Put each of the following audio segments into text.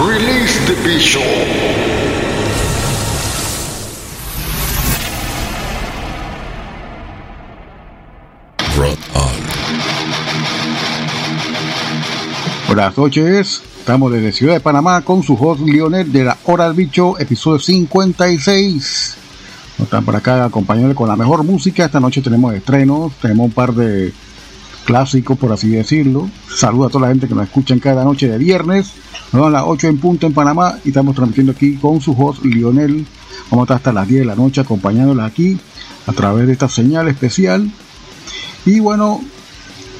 Release the Bishop. Rotan. Buenas noches, estamos desde Ciudad de Panamá con su host Lionel de la Hora del Bicho, episodio 56. Nos están por acá acompañándole con la mejor música. Esta noche tenemos estrenos, tenemos un par de clásicos, por así decirlo. Saludo a toda la gente que nos escucha cada noche de viernes. Nos las 8 en punto en Panamá y estamos transmitiendo aquí con su host Lionel. Vamos a estar hasta las 10 de la noche acompañándola aquí a través de esta señal especial. Y bueno,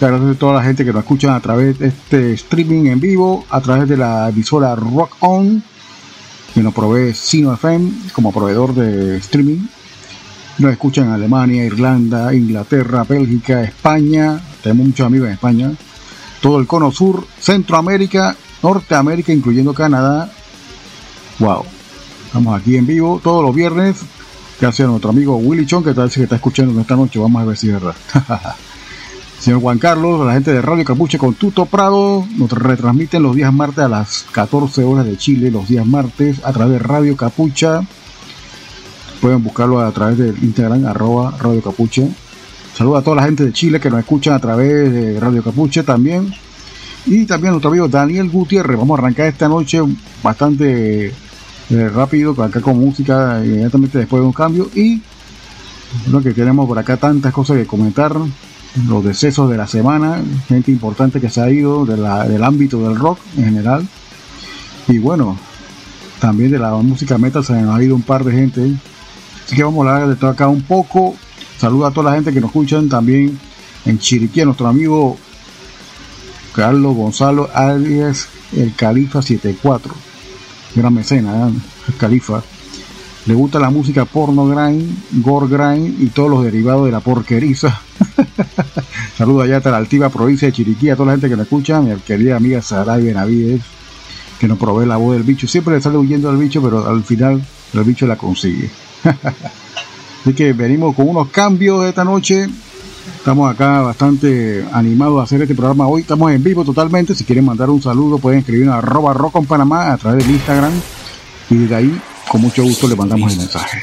Gracias a toda la gente que nos escucha a través de este streaming en vivo, a través de la emisora Rock On, que nos provee Sino FM como proveedor de streaming. Nos escuchan Alemania, Irlanda, Inglaterra, Bélgica, España. Tenemos muchos amigos en España. Todo el cono sur, Centroamérica, Norteamérica, incluyendo Canadá. Wow. Estamos aquí en vivo todos los viernes. Gracias a nuestro amigo Willy Chon, que tal que está escuchando esta noche. Vamos a ver si es verdad. Señor Juan Carlos, la gente de Radio Capuche con Tuto Prado nos retransmiten los días martes a las 14 horas de Chile, los días martes a través de Radio Capucha. Pueden buscarlo a través del Instagram, arroba Radio Capuche. Saludos a toda la gente de Chile que nos escuchan a través de Radio Capuche también. Y también nuestro amigo Daniel Gutiérrez. Vamos a arrancar esta noche bastante eh, rápido, acá con música inmediatamente después de un cambio. Y lo que tenemos por acá tantas cosas que comentar los decesos de la semana, gente importante que se ha ido del ámbito del rock en general. Y bueno, también de la música metal se nos ha ido un par de gente. Así que vamos a hablar de todo acá un poco. Saludo a toda la gente que nos escuchan también en Chiriquí, a nuestro amigo Carlos Gonzalo alias el Califa 74. Gran mecena, ¿eh? el Califa. Le gusta la música porno grind, gore grind y todos los derivados de la porqueriza. Saludos allá a la altiva provincia de Chiriquí, a toda la gente que nos escucha, mi querida amiga Saray Benavides, que nos provee la voz del bicho. Siempre le sale huyendo al bicho, pero al final el bicho la consigue. Así que venimos con unos cambios esta noche. Estamos acá bastante animados a hacer este programa hoy. Estamos en vivo totalmente. Si quieren mandar un saludo, pueden escribir a arroba rock a través del Instagram. Y de ahí, con mucho gusto, le mandamos el mensaje.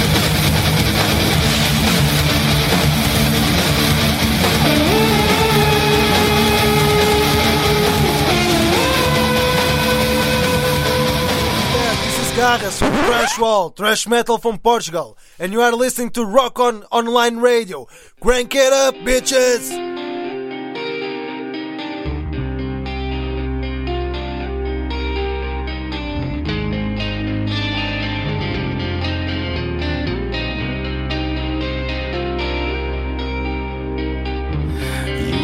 Caras from Thrash Wall, Thrash Metal from Portugal, and you are listening to Rock On Online Radio. Crank it up, bitches! You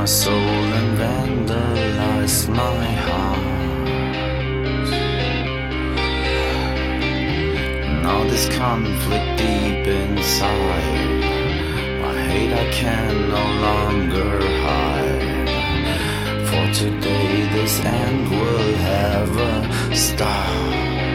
my soul and vandalize my heart. Now this conflict deep inside. My hate I can no longer hide. For today this end will have a start.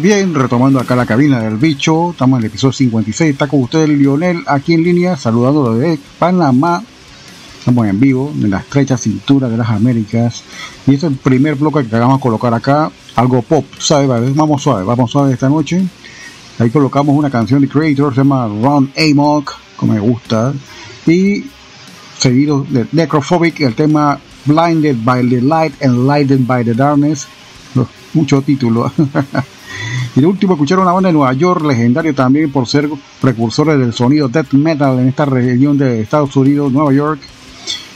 Bien, retomando acá la cabina del bicho, estamos en el episodio 56, está con ustedes Lionel aquí en línea, saludando de Panamá. Estamos en vivo, en la estrecha cintura de las Américas. Y este es el primer bloque que vamos a colocar acá, algo pop, ¿sabes? Vamos suave, vamos suave esta noche. Ahí colocamos una canción de Creator, se llama Ron Amok, como me gusta. Y seguido de Necrophobic, el tema Blinded by the Light, Enlightened by the Darkness. Mucho título. Y de último, escucharon una banda de Nueva York, legendario también por ser precursores del sonido death metal en esta región de Estados Unidos, Nueva York.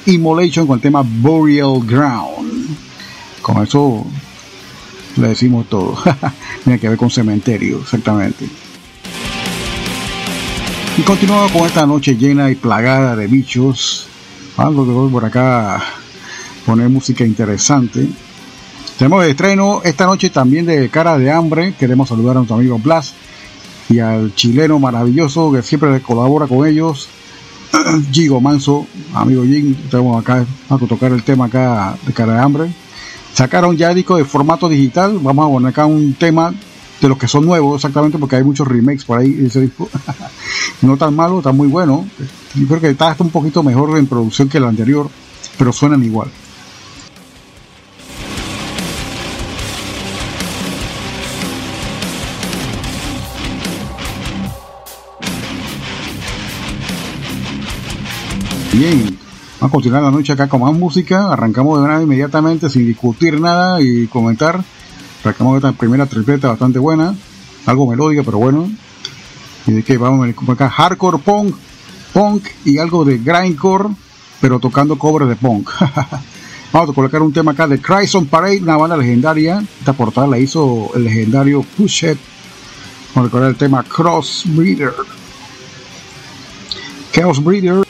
Immolation con el tema Burial Ground. Con eso le decimos todo. Tiene que ver con cementerio, exactamente. Y continuamos con esta noche llena y plagada de bichos. Algo que voy por acá poner música interesante. Tenemos de estreno esta noche también de Cara de Hambre. Queremos saludar a nuestro amigo Blas y al chileno maravilloso que siempre colabora con ellos, Gigo Manso, amigo Jim. Tenemos acá a tocar el tema acá de Cara de Hambre. Sacaron ya disco de formato digital. Vamos a poner acá un tema de los que son nuevos, exactamente, porque hay muchos remakes por ahí ese disco. no tan malo, está muy bueno. Yo creo que está hasta un poquito mejor en producción que el anterior, pero suenan igual. Bien, vamos a continuar la noche acá con más música. Arrancamos de nada inmediatamente sin discutir nada y comentar. Arrancamos esta primera tripleta bastante buena, algo melódica, pero bueno. Y de que vamos acá hardcore punk, punk y algo de grindcore, pero tocando cobre de punk. vamos a colocar un tema acá de Cryson Parade, una banda legendaria. Esta portada la hizo el legendario Push It. Vamos a recordar el tema Crossbreeder. Chaos Breeder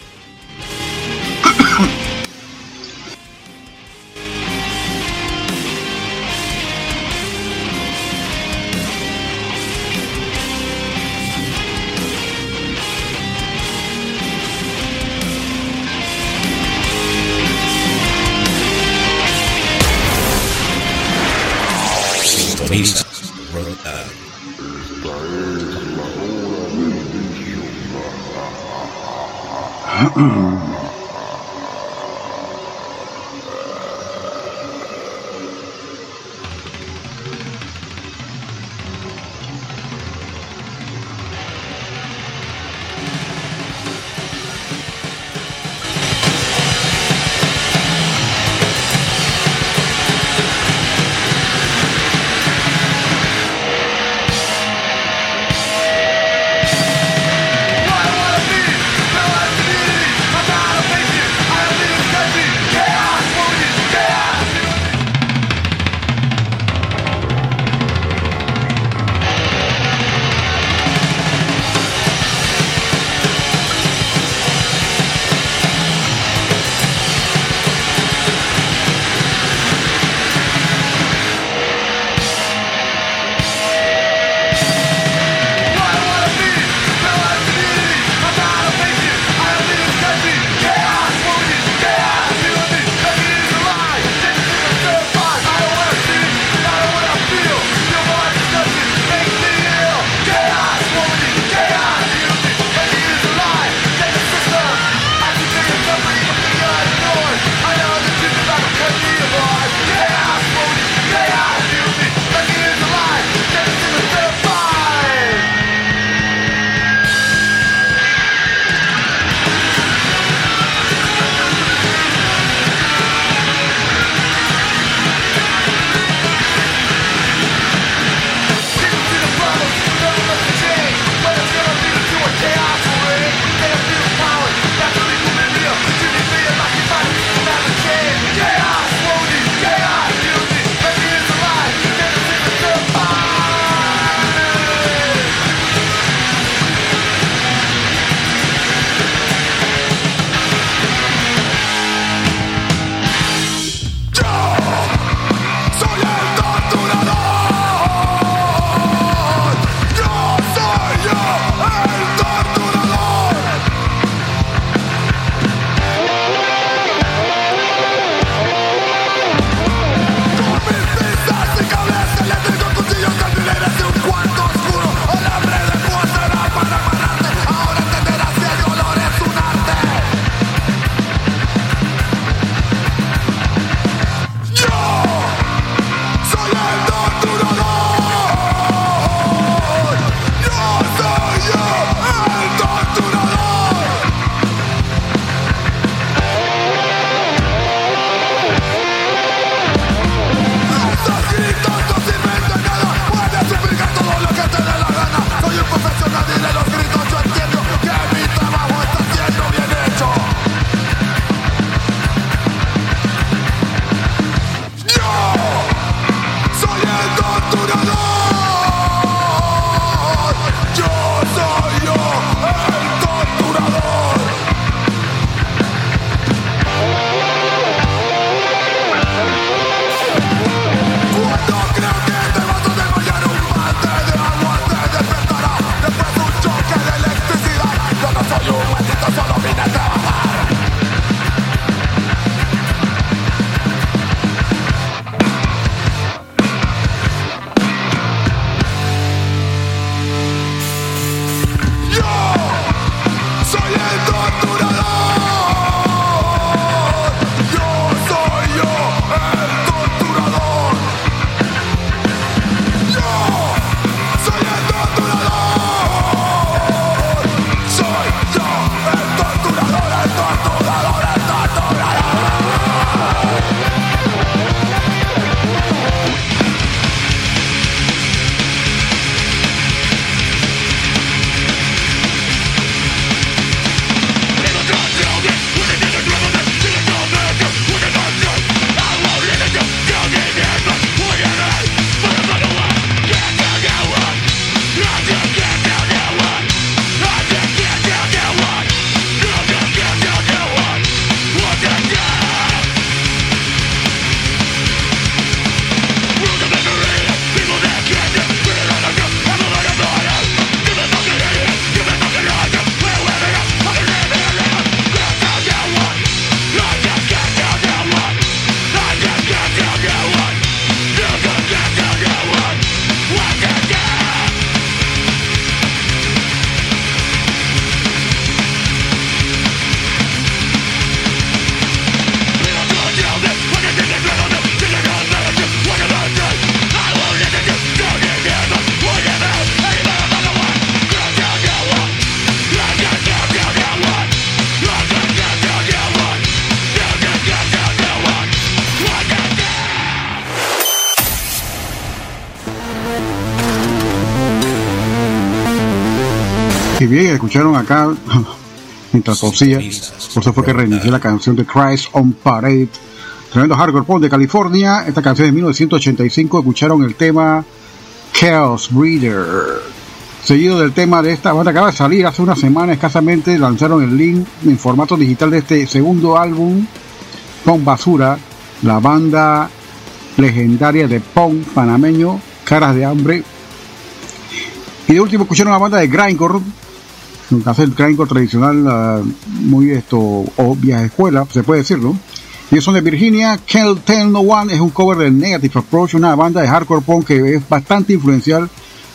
escucharon acá mientras tosía. Por eso fue que reinicié la canción de Christ on Parade. Tremendo hardcore punk de California. Esta canción es de 1985. Escucharon el tema Chaos Breeder. Seguido del tema de esta banda acaba de salir hace una semana escasamente. Lanzaron el link en formato digital de este segundo álbum con basura. La banda legendaria de punk panameño Caras de Hambre. Y de último escucharon la banda de Grindcore hace el grindcore tradicional ah, muy esto obvia escuela se puede decirlo. Ellos son de Virginia Kel No One es un cover de Negative Approach una banda de hardcore punk que es bastante influencial.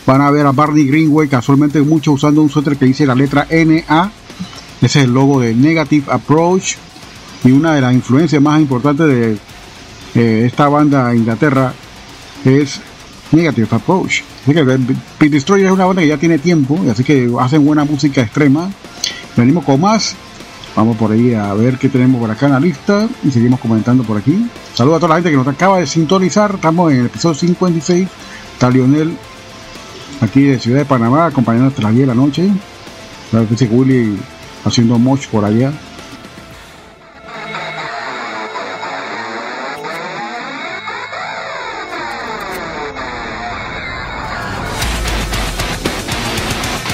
Van a ver a Barney Greenway casualmente mucho usando un suéter que dice la letra NA ese es el logo de Negative Approach. Y una de las influencias más importantes de esta banda Inglaterra es Negative Approach. Así que Pit Destroyer es una banda que ya tiene tiempo, así que hacen buena música extrema. Venimos con más. Vamos por ahí a ver qué tenemos por acá en la lista y seguimos comentando por aquí. Saludos a toda la gente que nos acaba de sintonizar. Estamos en el episodio 56. Está Lionel aquí de Ciudad de Panamá acompañándonos hasta las 10 de la noche. La Willy haciendo moch por allá.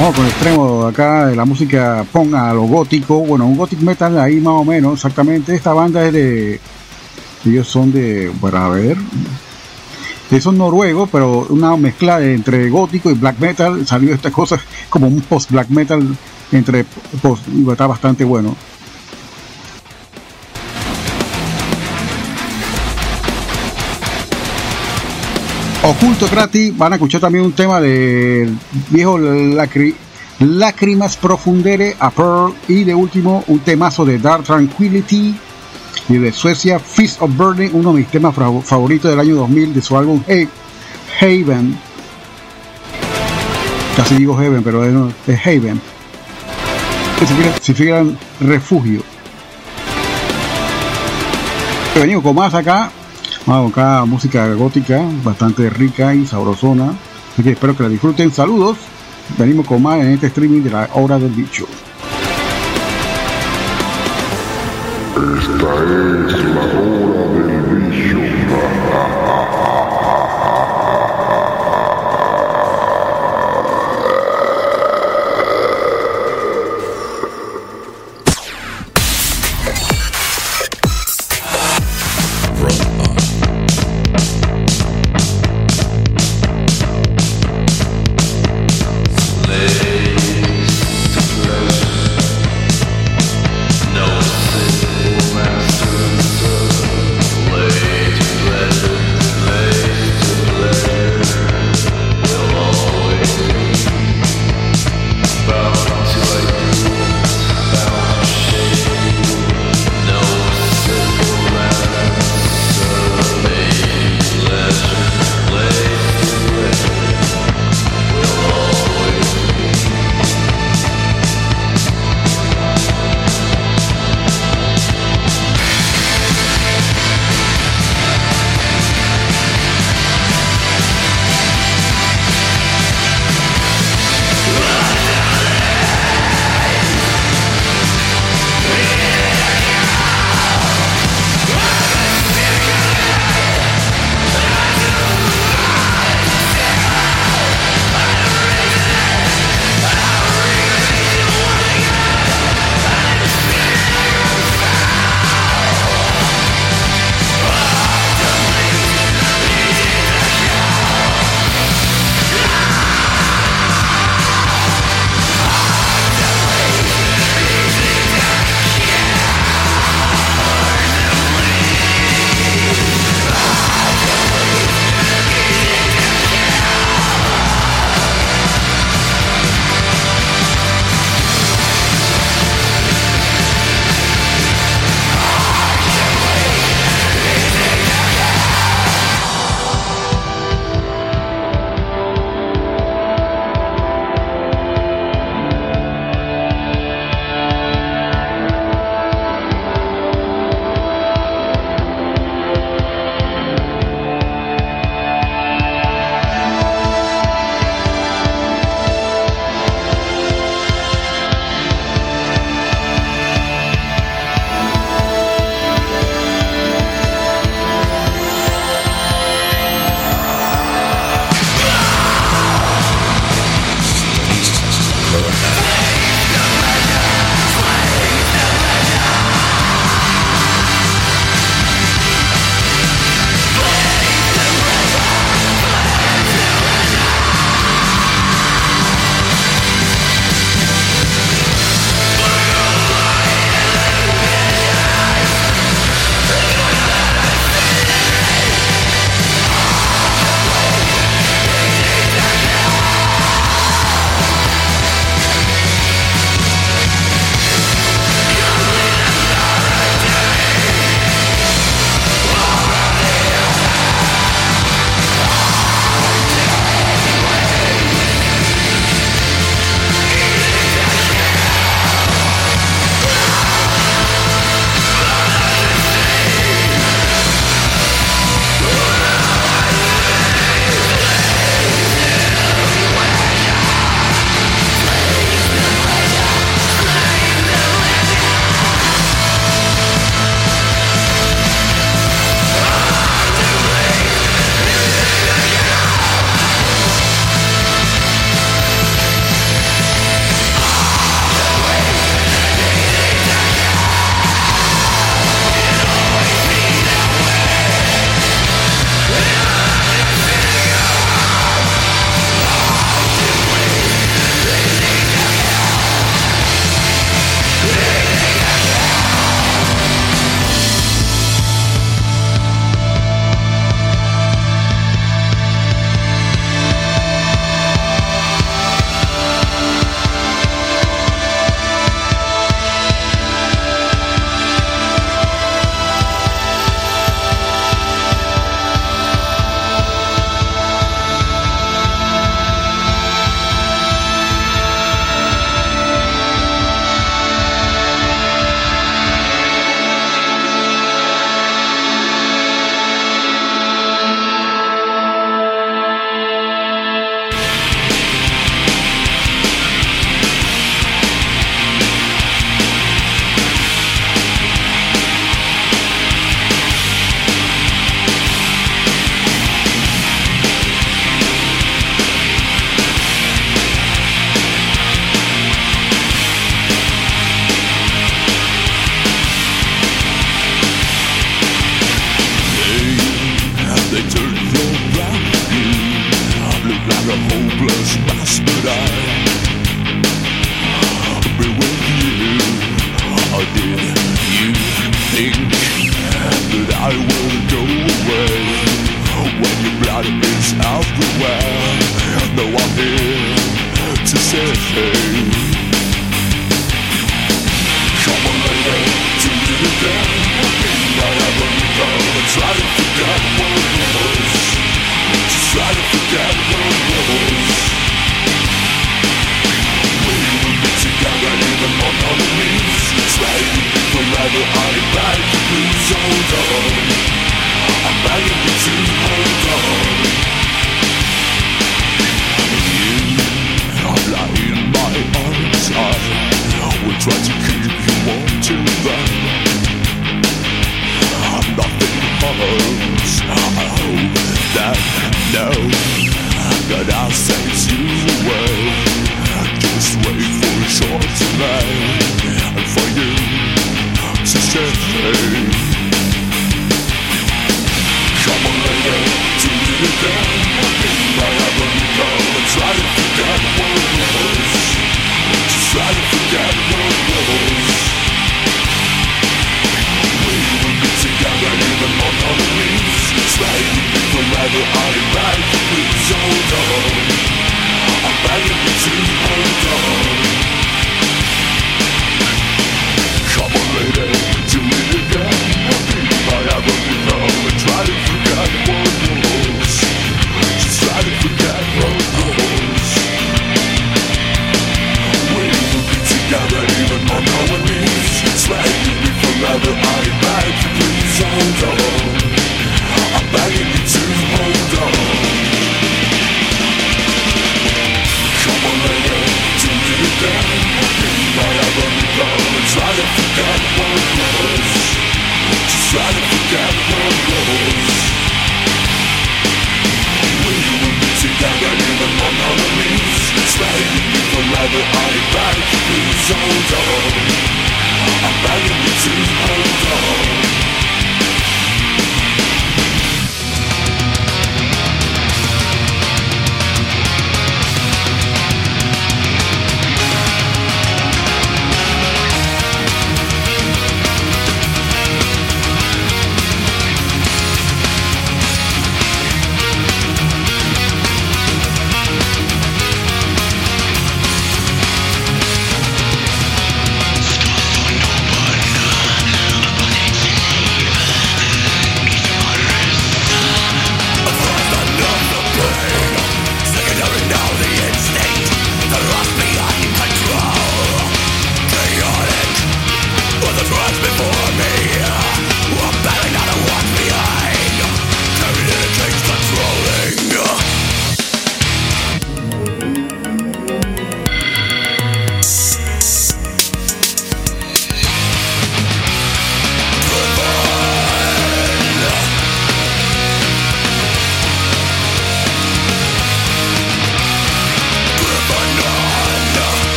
Vamos con el extremo acá de la música ponga a lo gótico, bueno, un gothic metal ahí más o menos, exactamente. Esta banda es de. Ellos son de. Bueno, a ver. Son noruegos, pero una mezcla entre gótico y black metal. Salió esta cosa como un post black metal entre post, está bastante bueno. Oculto gratis, van a escuchar también un tema de viejo Lágrimas Profundere a Pearl y de último un temazo de Dark Tranquility y de Suecia Feast of Burning, uno de mis temas favoritos del año 2000 de su álbum Haven. Casi digo Haven, pero es, Haven. Significa refugio. Venimos con más acá Acá, música gótica, bastante rica y sabrosona. Así que espero que la disfruten. Saludos. Venimos con más en este streaming de la hora del bicho. Esta es la hora del bicho.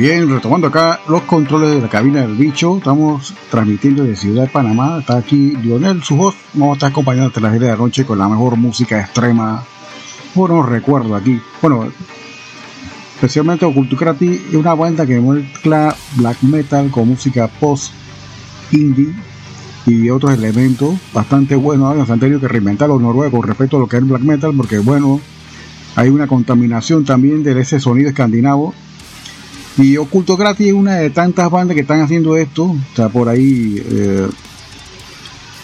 Bien, retomando acá los controles de la cabina del bicho, estamos transmitiendo de Ciudad de Panamá. Está aquí Lionel, su host. Vamos a estar acompañando hasta las 10 de la noche con la mejor música extrema. Bueno, recuerdo aquí. Bueno, especialmente Ocultucrati es una banda que mezcla black metal con música post indie y otros elementos bastante buenos. Se han tenido que reinventar los noruegos respecto a lo que es black metal, porque bueno, hay una contaminación también de ese sonido escandinavo y Oculto Gratis es una de tantas bandas que están haciendo esto. Está por ahí, eh,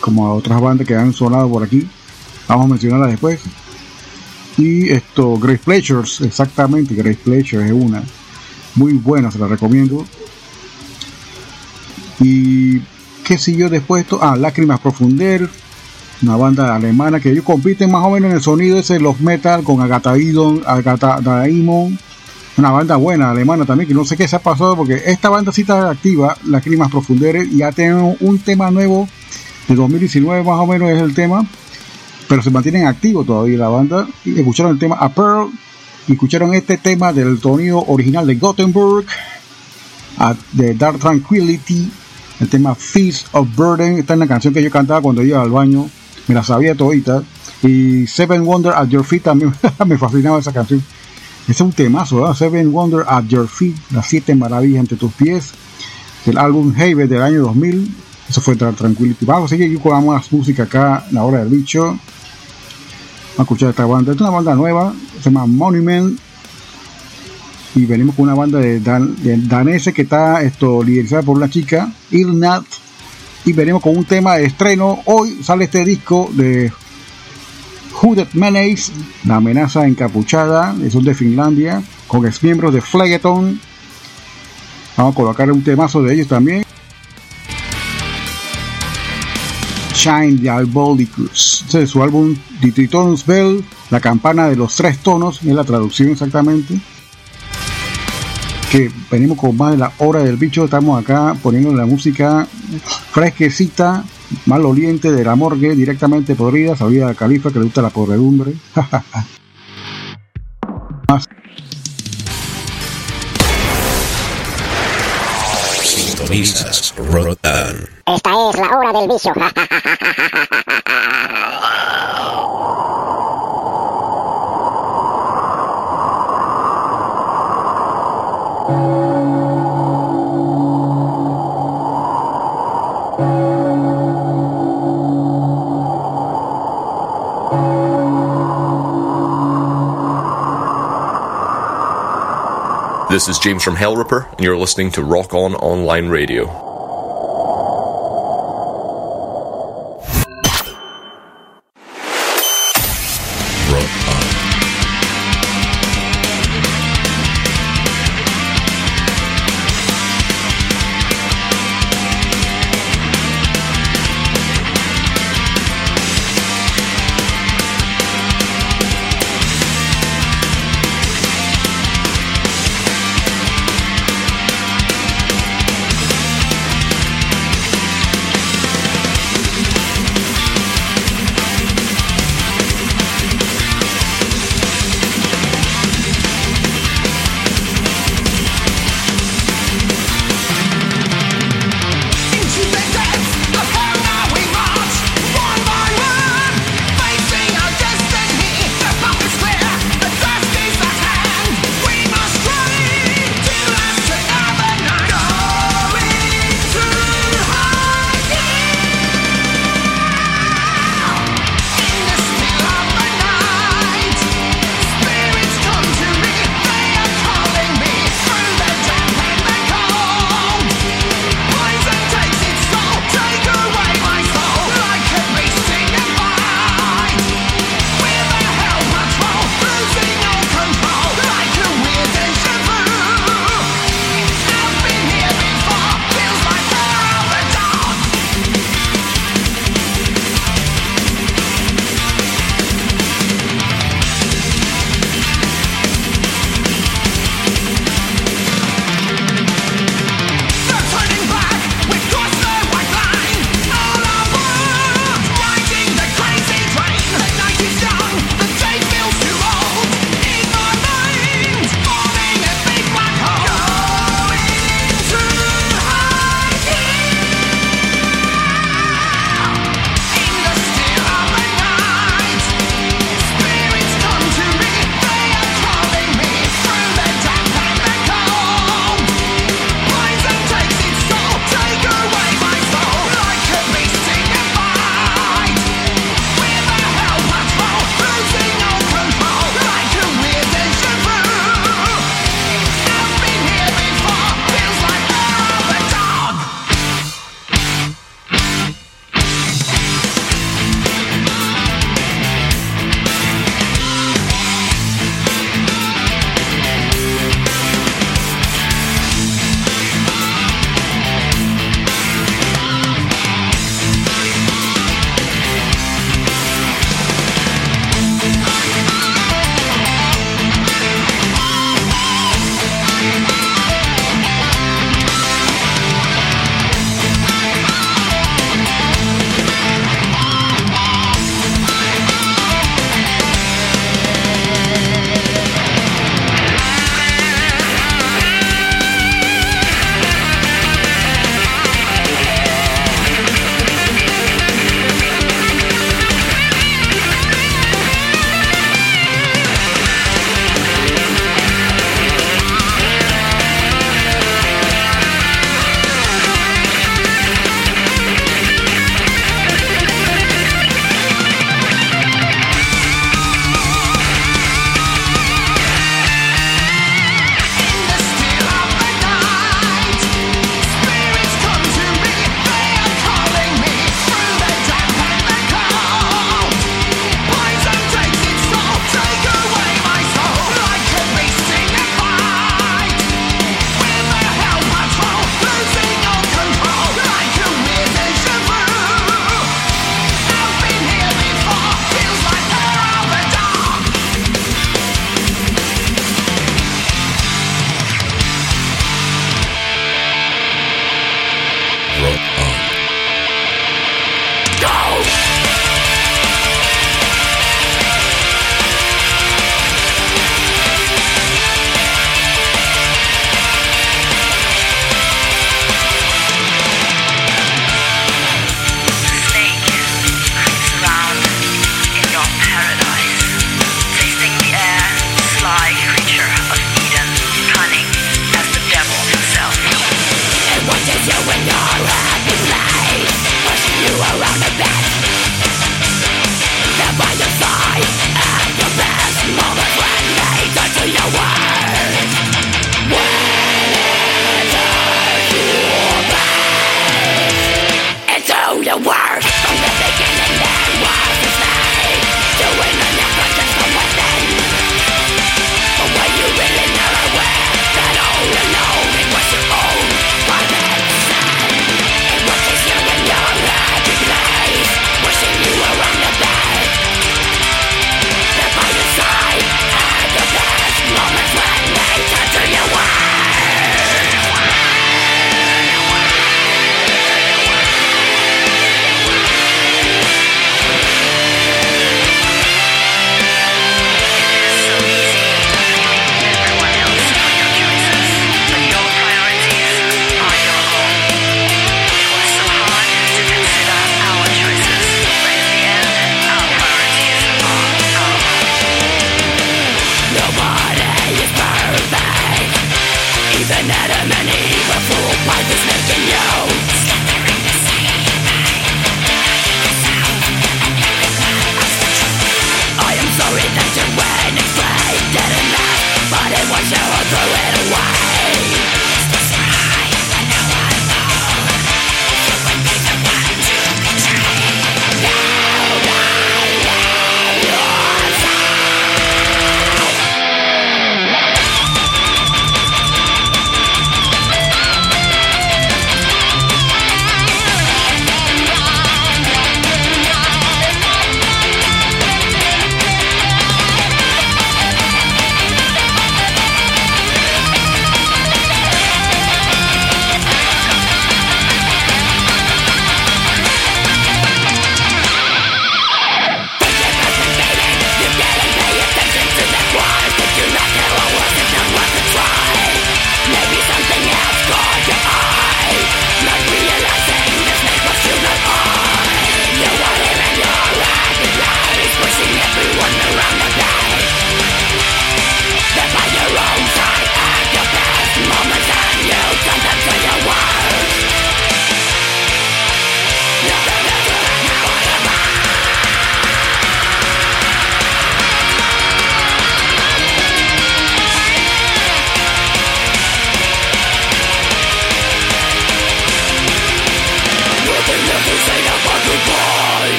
como otras bandas que han sonado por aquí. Vamos a mencionarlas después. Y esto, Grace Pleasures, exactamente, Grace Pleasures es una. Muy buena, se la recomiendo. Y qué siguió después esto, ah, Lágrimas Profunder, una banda alemana que ellos compiten más o menos en el sonido ese los metal con Agatha Daimon una banda buena alemana también, que no sé qué se ha pasado, porque esta banda sí está activa, La Climas Profundere, ya tenemos un tema nuevo de 2019 más o menos es el tema, pero se mantienen activos todavía la banda. Escucharon el tema A Pearl, escucharon este tema del sonido original de Gothenburg, de Dark Tranquility, el tema Feast of Burden, esta es una canción que yo cantaba cuando iba al baño, me la sabía todita, y Seven Wonder at Your Feet también me fascinaba esa canción. Es un temazo, Seven Wonder at Your Feet, las siete maravillas entre tus pies, del álbum Have del año 2000. Eso fue Tranquility. Vamos a seguir con más música acá, La Hora del Bicho. Vamos a escuchar esta banda. Es una banda nueva, se llama Monument. Y venimos con una banda de, dan, danese que está esto, liderizada por una chica, Ilnat. Y venimos con un tema de estreno. Hoy sale este disco de Hooded Menace, la amenaza encapuchada, son de Finlandia, con ex miembros de Phlegeton. Vamos a colocar un temazo de ellos también. Shine Diabolicus. Este es su álbum Triton's Bell, la campana de los tres tonos, es la traducción exactamente. Que venimos con más de la hora del bicho, estamos acá poniendo la música fresquecita maloliente de la morgue directamente podrida, sabía Califa que le gusta la podredumbre. Sintonizas Rotan. Esta es la hora del vicio. This is James from Hellripper, and you're listening to Rock On Online Radio.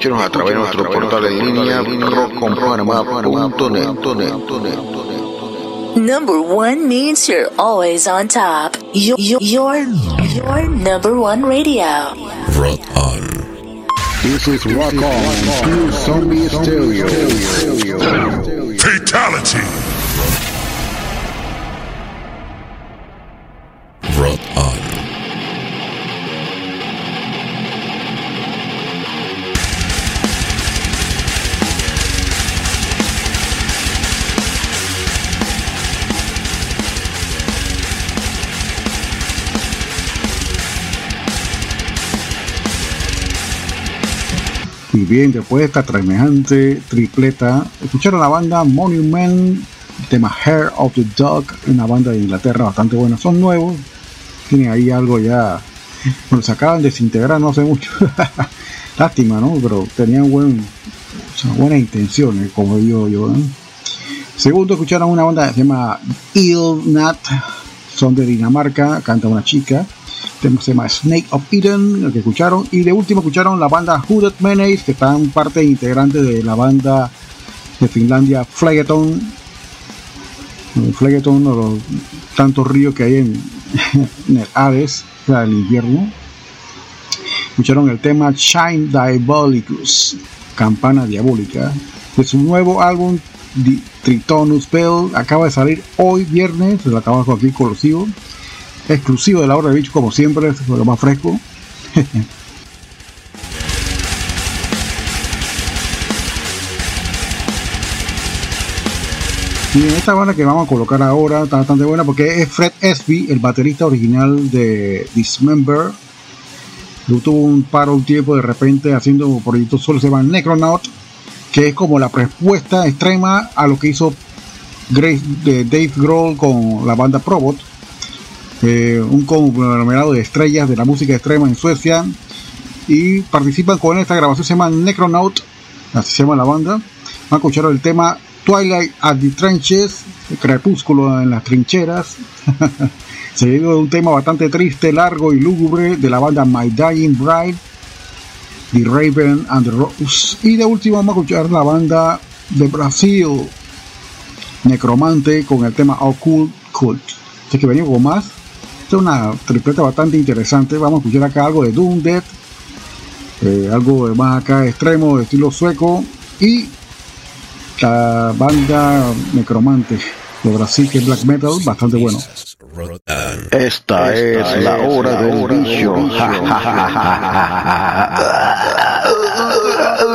Escúchenos a través de nuestro portal en línea rockconpanamá.net. Number one means you're always on top. Your, your, your, your number one radio. Rock on. This is Rock On, Pure Zombie Stereo. Fatality! Bien, después de esta tremejante tripleta, escucharon la banda Monument, tema Hair of the Dog, una banda de Inglaterra bastante buena. Son nuevos, tienen ahí algo ya. Bueno, se acaban de desintegrar no hace mucho. Lástima, ¿no? Pero tenían buen, buenas intenciones, como digo yo. Segundo, escucharon una banda que se llama Il Nat, son de Dinamarca, canta una chica. Tema se llama Snake of Eden, el que escucharon. Y de último escucharon la banda Hooded Menace, que están parte integrante de la banda de Finlandia Phlegethon, uno de los tantos ríos que hay en, en el Hades, o sea, el invierno. Escucharon el tema Shine Diabolicus, Campana Diabólica, de su nuevo álbum Tritonus Bell. Acaba de salir hoy viernes, se lo acabamos aquí exclusivo. Exclusivo de la hora de bicho, como siempre, es lo más fresco. Y en esta banda que vamos a colocar ahora está bastante buena porque es Fred Espy, el baterista original de Dismember. Luego tuvo un paro un tiempo de repente haciendo un proyecto solo, se llama Necronaut, que es como la respuesta extrema a lo que hizo Dave Grohl con la banda Probot, eh, un conglomerado de estrellas de la música extrema en Suecia. Y participan con esta grabación, se llama Necronaut, así se llama la banda. Van a escuchar el tema Twilight at the Trenches, Crepúsculo en las trincheras, seguido de un tema bastante triste, largo y lúgubre de la banda My Dying Bride, The Raven and the Rose. Y de último vamos a escuchar la banda de Brasil, Necromante, con el tema Occult Cult. Así que venimos con más. Esta es una tripleta bastante interesante. Vamos a escuchar acá algo de Doom Dead, eh, algo de más acá extremo, de estilo sueco, y la banda Necromante de Brasil, que es black metal, bastante bueno. Esta es la hora del bicho. Shapeless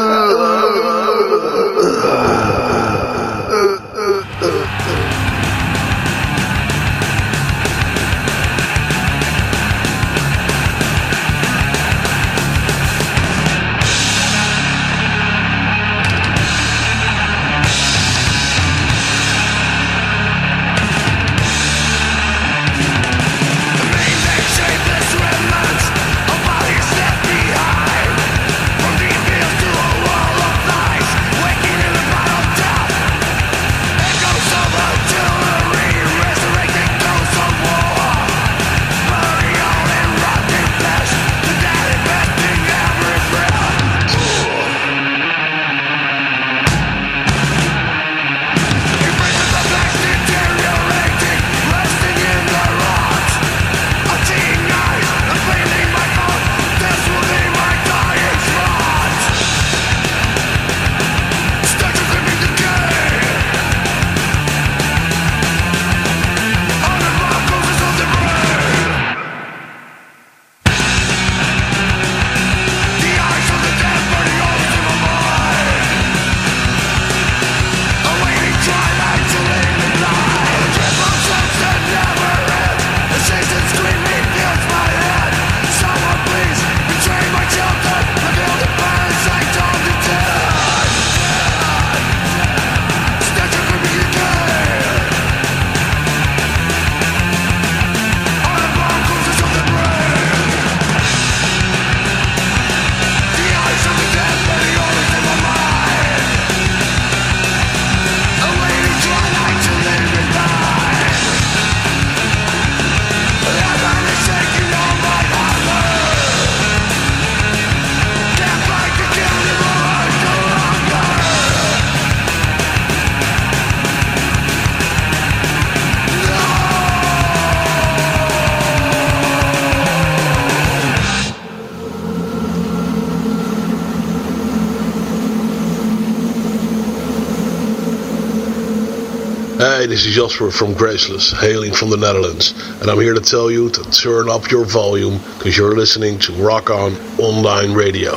Jasper from Graceless, hailing from the Netherlands, and I'm here to tell you to turn up your volume because you're listening to Rock On Online Radio.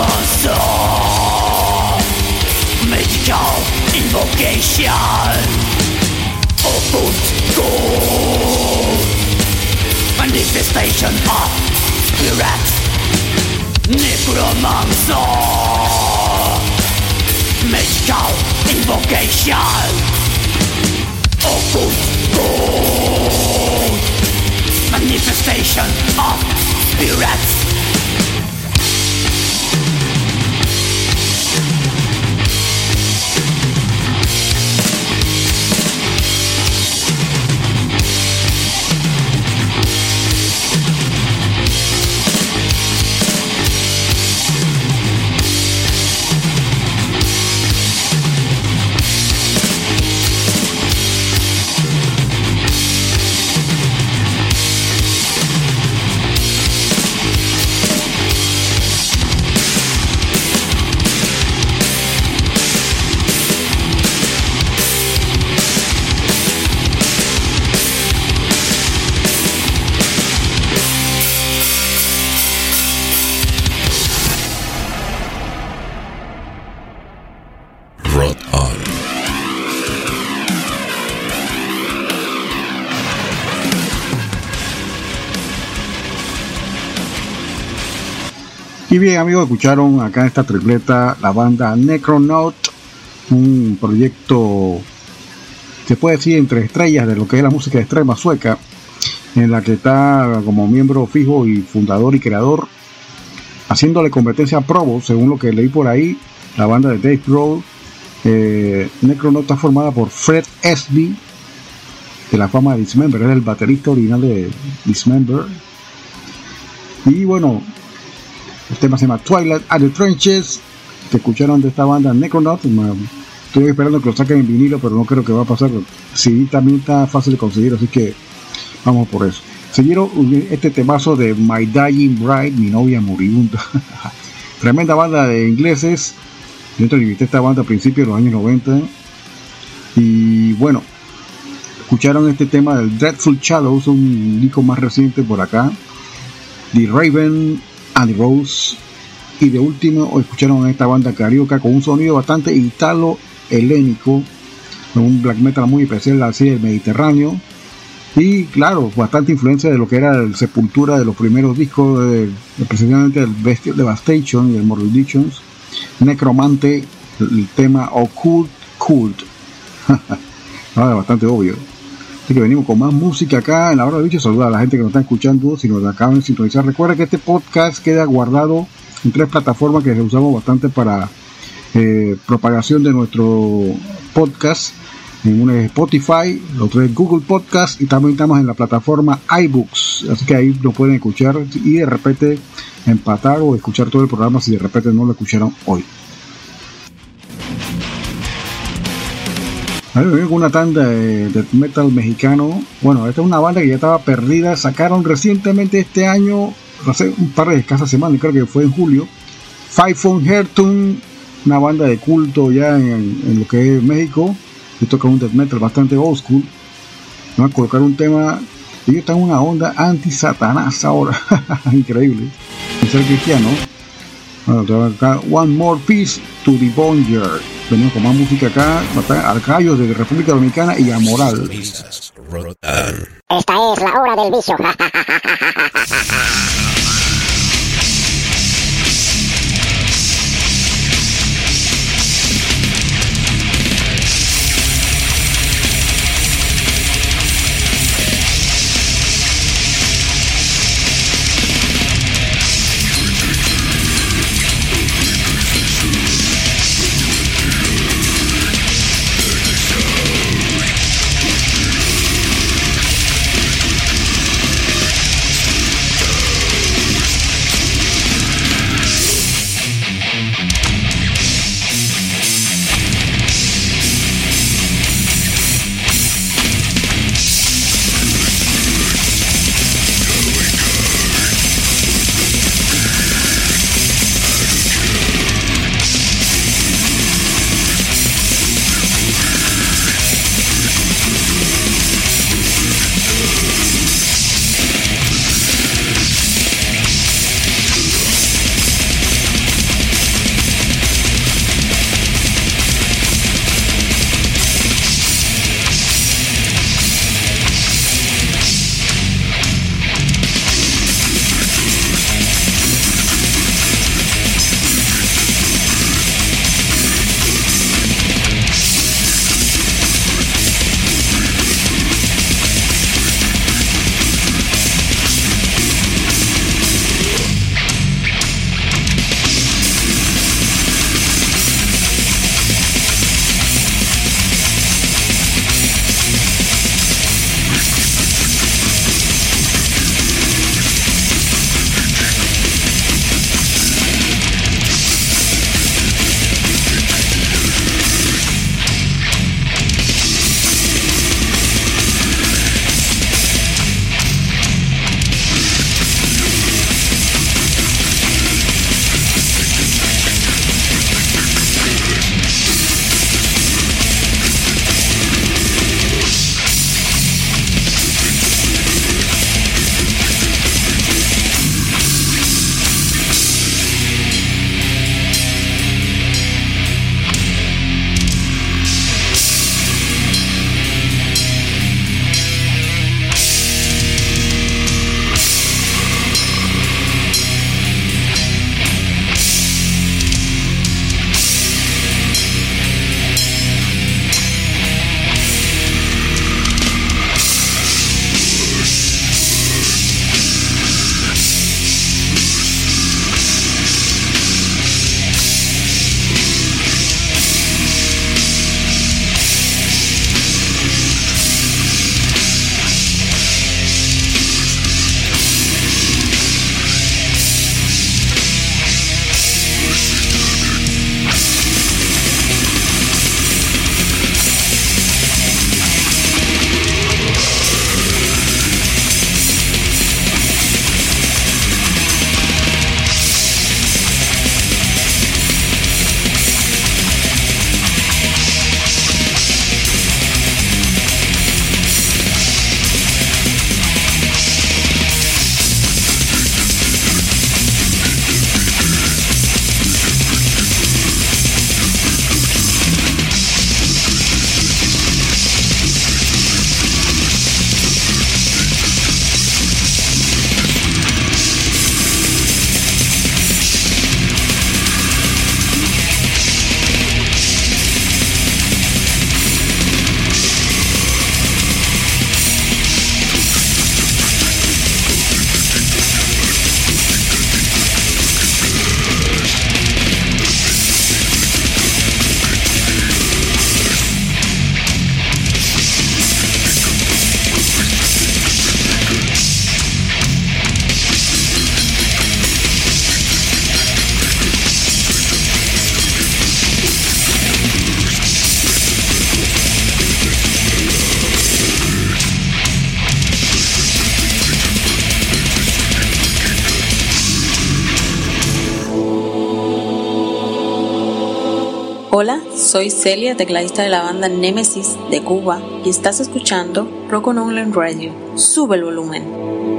demon soul Medical invocation. Occult goal Manifestation of Pirat Necromancer. Medical invocation. Occult goal Manifestation of Pirat Y bien amigos, escucharon acá en esta tripleta la banda Necronaut, un proyecto, se puede decir, entre estrellas de lo que es la música extrema sueca, en la que está como miembro fijo y fundador y creador, haciéndole competencia a Provo, según lo que leí por ahí, la banda de Dave Grohl. Eh, Necronaut está formada por Fred Esby, de la fama de Dismember, era el baterista original de Dismember. Y bueno, el tema se llama Twilight at the Trenches, que escucharon de esta banda Necronaut. Estoy esperando que lo saquen en vinilo, pero no creo que va a pasar. Sí, también está fácil de conseguir, así que vamos por eso. Siguieron este temazo de My Dying Bride, mi novia moribunda. Tremenda banda de ingleses. Yo entrevisté esta banda a principios de los años 90. Y bueno, escucharon este tema del Dreadful Shadows, un disco más reciente por acá. The Raven and Rose. Y de último escucharon esta banda carioca con un sonido bastante italo-helénico, un black metal muy especial así del Mediterráneo y claro, bastante influencia de lo que era el Sepultura de los primeros discos, de, precisamente el Bestial Devastation y el Morbid Necromante, el tema Occult Cult. bastante obvio. Que venimos con más música acá en la hora de bicho. Saluda a la gente que nos está escuchando, si nos acaban de sintonizar. Recuerda que este podcast queda guardado en tres plataformas que usamos bastante para eh, propagación de nuestro podcast en una Spotify, lo otro es Google Podcast y también estamos en la plataforma iBooks, así que ahí lo pueden escuchar y de repente empatar o escuchar todo el programa si de repente no lo escucharon hoy. Me una tanda de, metal mexicano. Bueno, esta es una banda que ya estaba perdida. Sacaron recientemente este año, hace un par de escasas semanas, creo que fue en julio. Five Phone Hertun, una banda de culto ya en, lo que es México y toca un death metal bastante old school. Vamos a colocar un tema. Ellos están en una onda anti-satanás ahora. Increíble. ser cristiano. Bueno, acá One More Piece to the Boneyard. Venimos con más música acá. Arcayos de República Dominicana y Amoral. Esta es la hora del vicio. soy Celia, tecladista de la banda Nemesis de Cuba y estás escuchando Rock on Online Radio. Sube el volumen.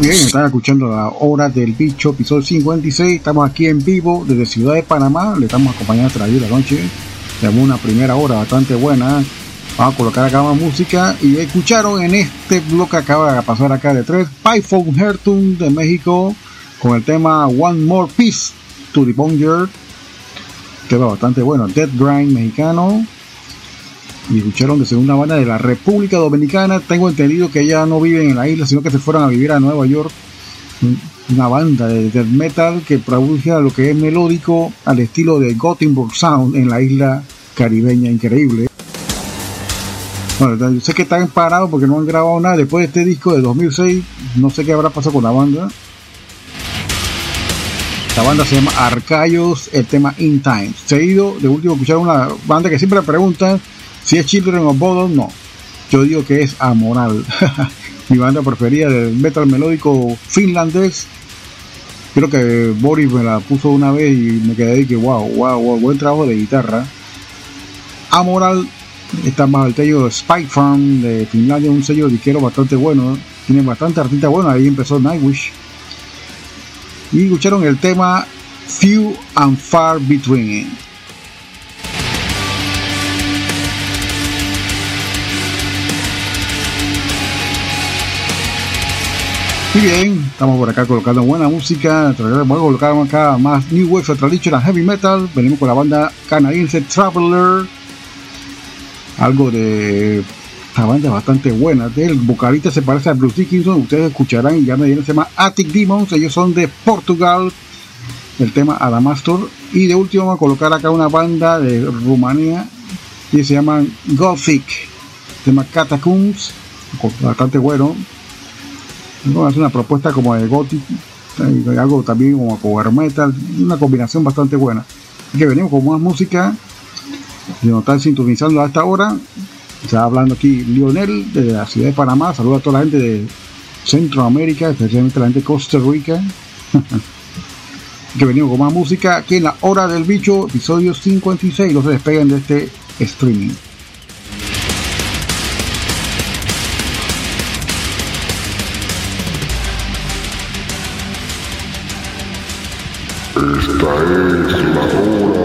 Bien, están escuchando la hora del bicho, episodio 56. Estamos aquí en vivo desde Ciudad de Panamá. Le estamos acompañando a través la noche. Tenemos una primera hora bastante buena. Vamos a colocar acá más música. Y escucharon en este bloque que acaba de pasar acá de tres, Python Hertun de México con el tema One More Piece to the Bonger. Tema bastante bueno. Dead Grind mexicano y escucharon de segunda banda de la República Dominicana. Tengo entendido que ya no viven en la isla, sino que se fueron a vivir a Nueva York. Una banda de death metal que produce lo que es melódico al estilo de Gothenburg Sound en la isla caribeña, increíble. Bueno, yo sé que están parados porque no han grabado nada después de este disco de 2006. No sé qué habrá pasado con la banda. La banda se llama Arcayos, el tema In Time. Seguido, de último, escuchar una banda que siempre preguntan si es Children of Bodom, no. Yo digo que es Amoral. Mi banda preferida del metal melódico finlandés. Creo que Boris me la puso una vez y me quedé de que wow, wow, wow, buen trabajo de guitarra. Amoral está más el sello Spike Farm de Finlandia, un sello disquero bastante bueno. Tiene bastante artista bueno, ahí empezó Nightwish. Y escucharon el tema Few and Far Between. Muy bien, estamos por acá colocando buena música. Voy a colocar acá más New Wave la Heavy Metal. Venimos con la banda canadiense Traveler. Algo de. Esta banda bastante buena. El vocalista se parece a Bruce Dickinson. Ustedes escucharán y ya me dieron se llama Attic Demons. Ellos son de Portugal. El tema Adamastor. Y de último vamos a colocar acá una banda de Rumanía. Y se llaman Gothic. El tema Catacombs. Bastante bueno una propuesta como de gothic, algo también como power metal, una combinación bastante buena. Que venimos con más música, si nos están sintonizando a esta hora, está hablando aquí Lionel de la ciudad de Panamá, saluda a toda la gente de Centroamérica, especialmente la gente de Costa Rica. que venimos con más música aquí en la hora del bicho, episodio 56, no se despeguen de este streaming. Esta es la hora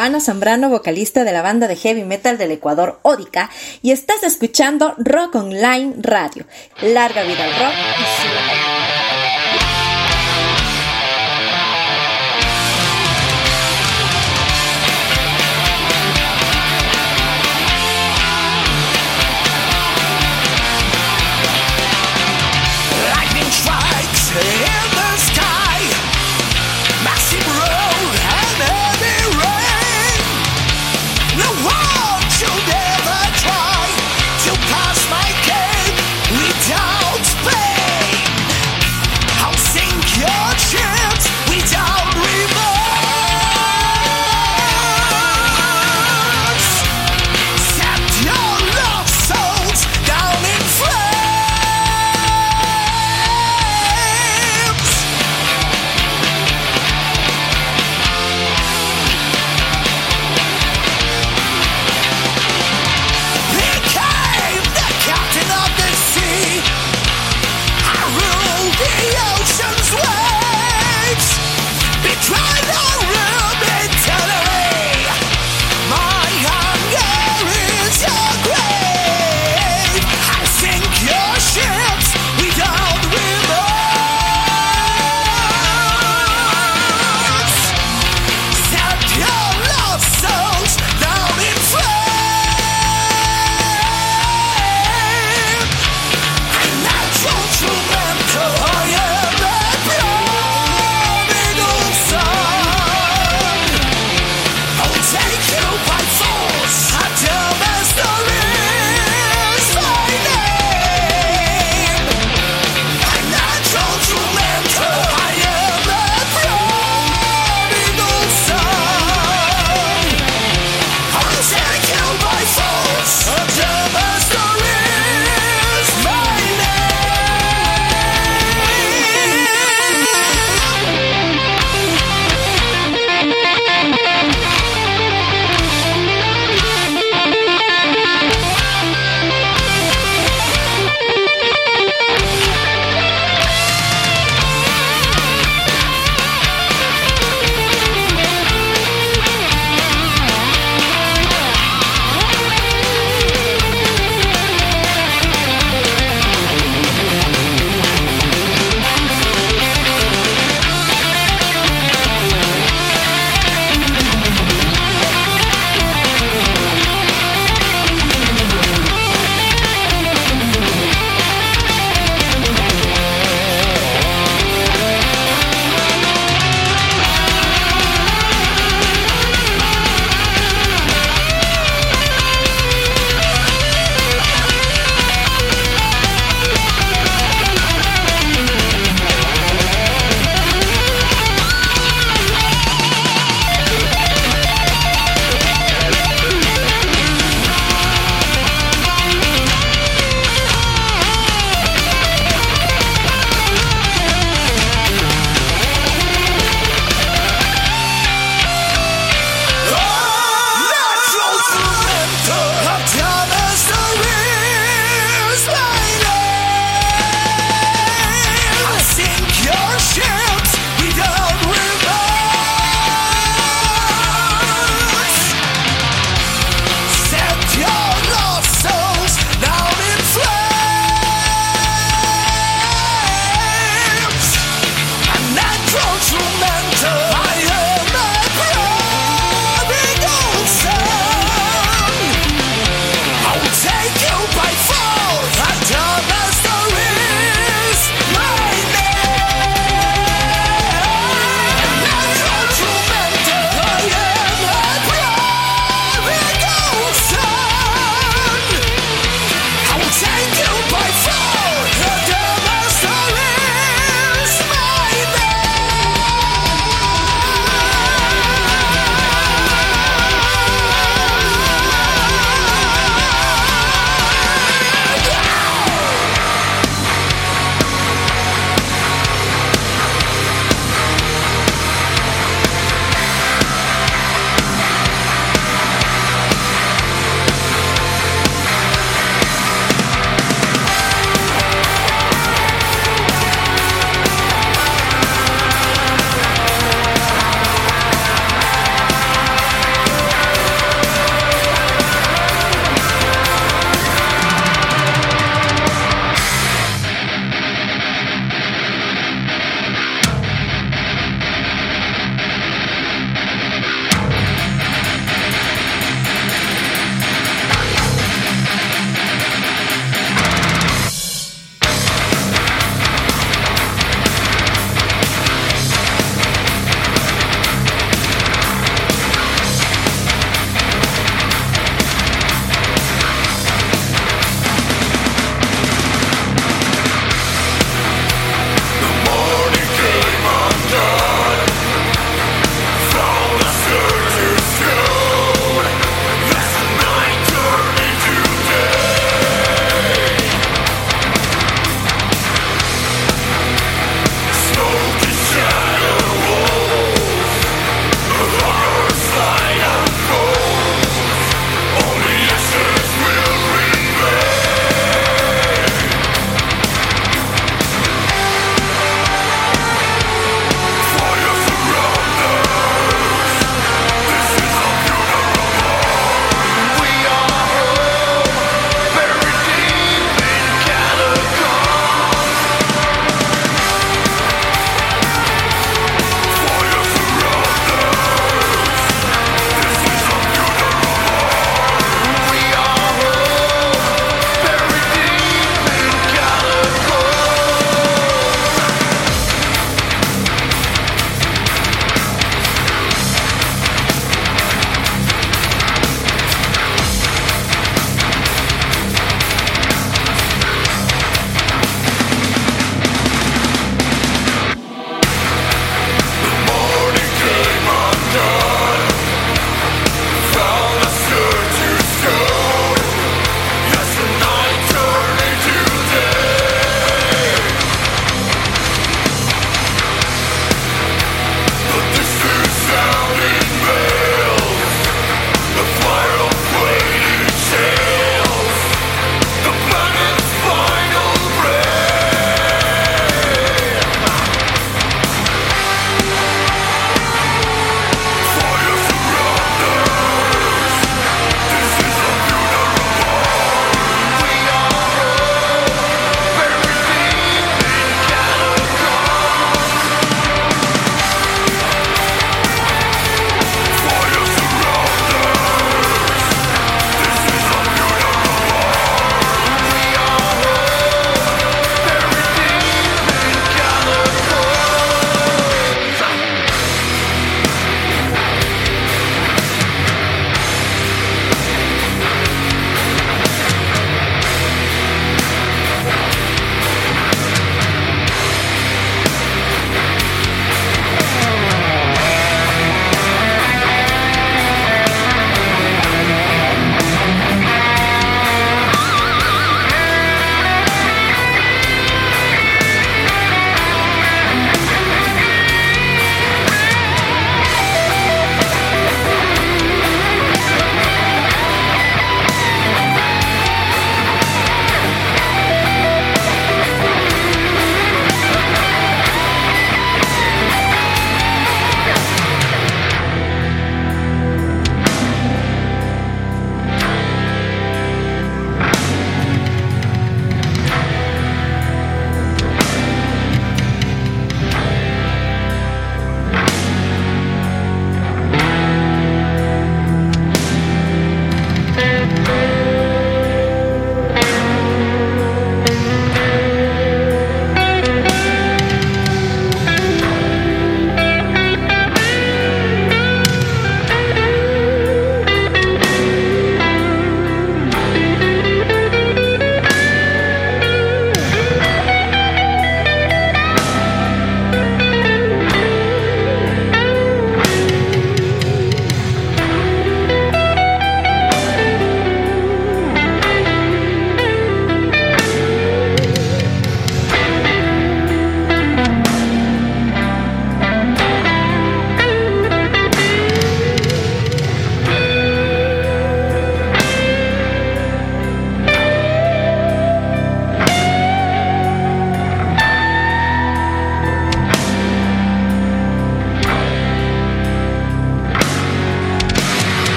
Joana Zambrano, vocalista de la banda de heavy metal del Ecuador, Ódica, y estás escuchando Rock Online Radio. Larga vida al rock y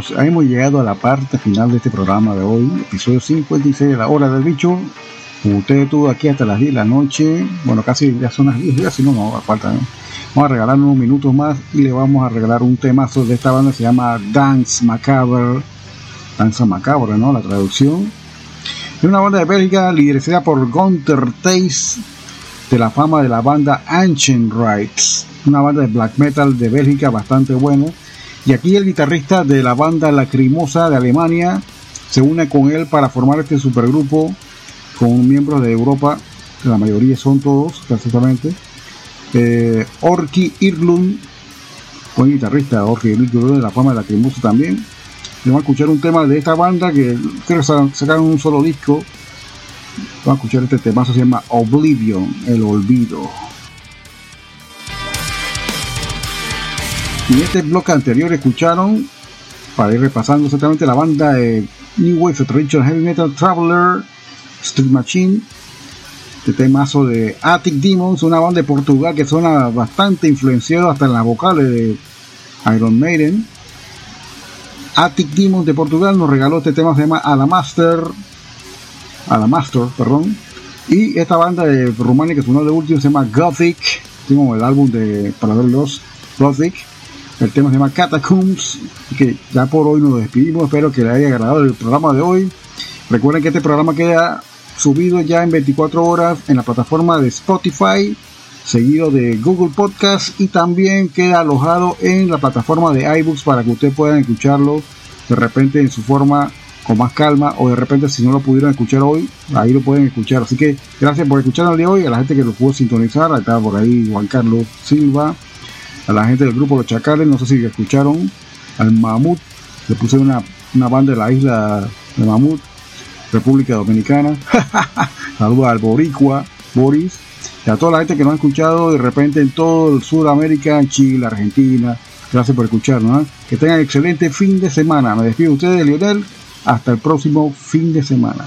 amigos, hemos llegado a la parte final de este programa de hoy, episodio 56 de la hora del bicho. Usted estuvo aquí hasta las 10 de la noche, bueno, casi ya son las 10, ya si no, no, falta. Vamos a regalar unos minutos más y le vamos a regalar un temazo de esta banda, se llama Dance Macabre, Danza Macabre, ¿no? La traducción. Es una banda de Bélgica liderada por Gunther Tace, de la fama de la banda Ancient Rights, una banda de black metal de Bélgica bastante buena y aquí el guitarrista de la banda Lacrimosa de Alemania se une con él para formar este supergrupo con miembros de Europa, la mayoría son todos, precisamente. Eh, Orki Irlund, buen guitarrista, Orki Irlund de la fama de Lacrimosa también. Vamos a escuchar un tema de esta banda que creo que sacaron un solo disco. Vamos a escuchar este tema, se llama Oblivion, el olvido. Y este bloque anterior escucharon, para ir repasando exactamente, la banda de New Wave Traditional Heavy Metal Traveler, Street Machine, este temazo de Attic Demons, una banda de Portugal que suena bastante influenciado hasta en las vocales de Iron Maiden. Attic Demons de Portugal nos regaló este tema, se llama Alamaster, Alamaster, perdón. Y esta banda de Rumania que sonó de último se llama Gothic, tengo el álbum de para ver los Gothic el tema se llama Catacombs, que ya por hoy nos despedimos. Espero que les haya agradado el programa de hoy. Recuerden que este programa queda subido ya en 24 horas en la plataforma de Spotify, seguido de Google Podcast y también queda alojado en la plataforma de iBooks para que ustedes puedan escucharlo de repente en su forma con más calma o de repente si no lo pudieron escuchar hoy, ahí lo pueden escuchar. Así que gracias por escuchar el de hoy, a la gente que lo pudo sintonizar, está por ahí Juan Carlos Silva, a la gente del grupo Los Chacales, no sé si escucharon, al Mamut, le puse una, una banda de la isla de Mamut, República Dominicana, saludos al Boricua, Boris, y a toda la gente que nos ha escuchado de repente en todo el Sudamérica, en Chile, Argentina, gracias por escucharnos, ¿eh? que tengan excelente fin de semana, me despido de ustedes, Lionel, hasta el próximo fin de semana.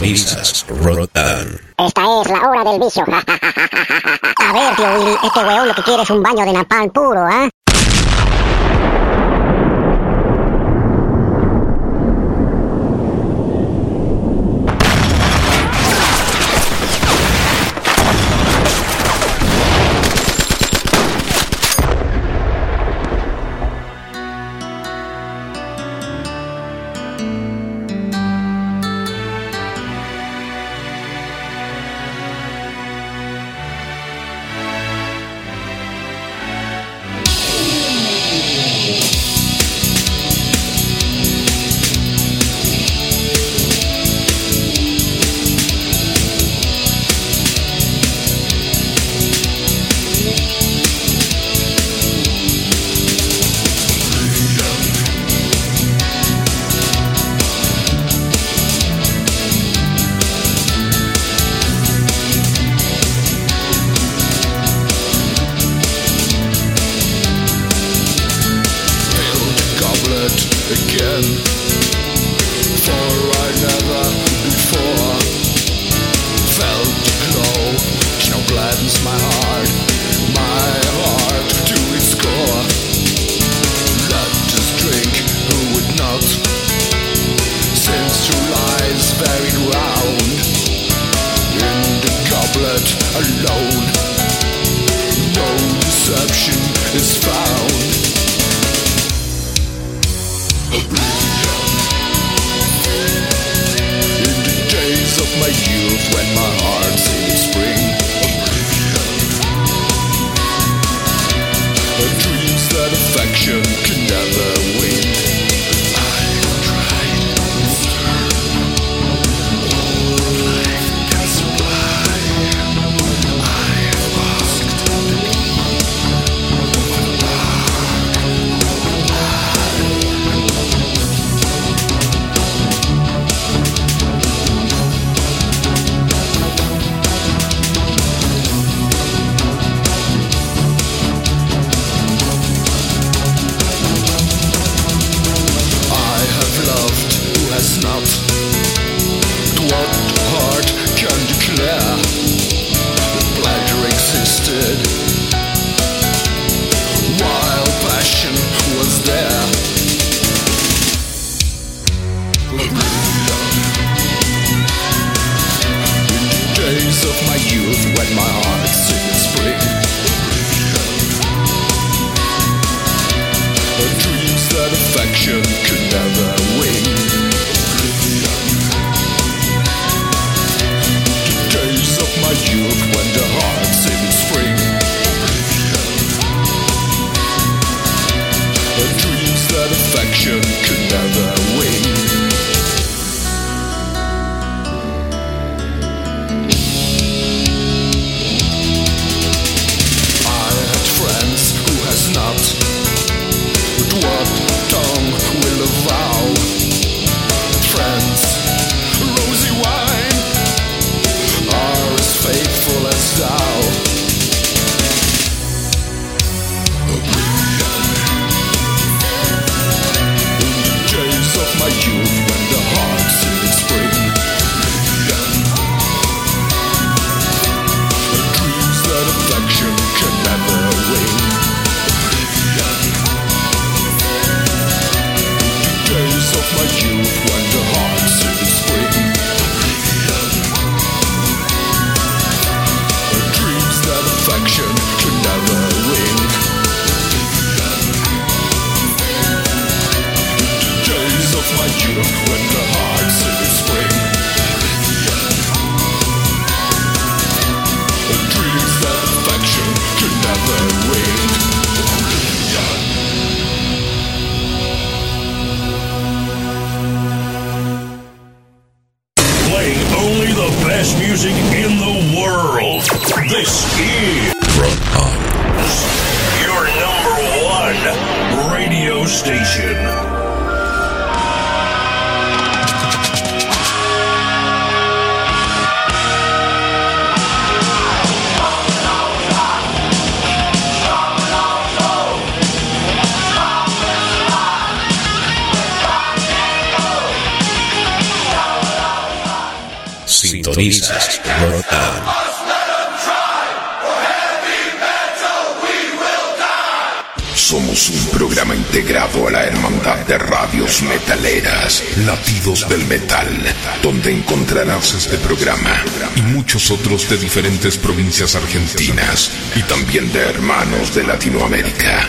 Rotan. Esta es la hora del vicio. A ver, tío Willy, este weón lo que quiere es un baño de napalm puro, ¿ah? muchos otros de diferentes provincias argentinas y también de hermanos de Latinoamérica.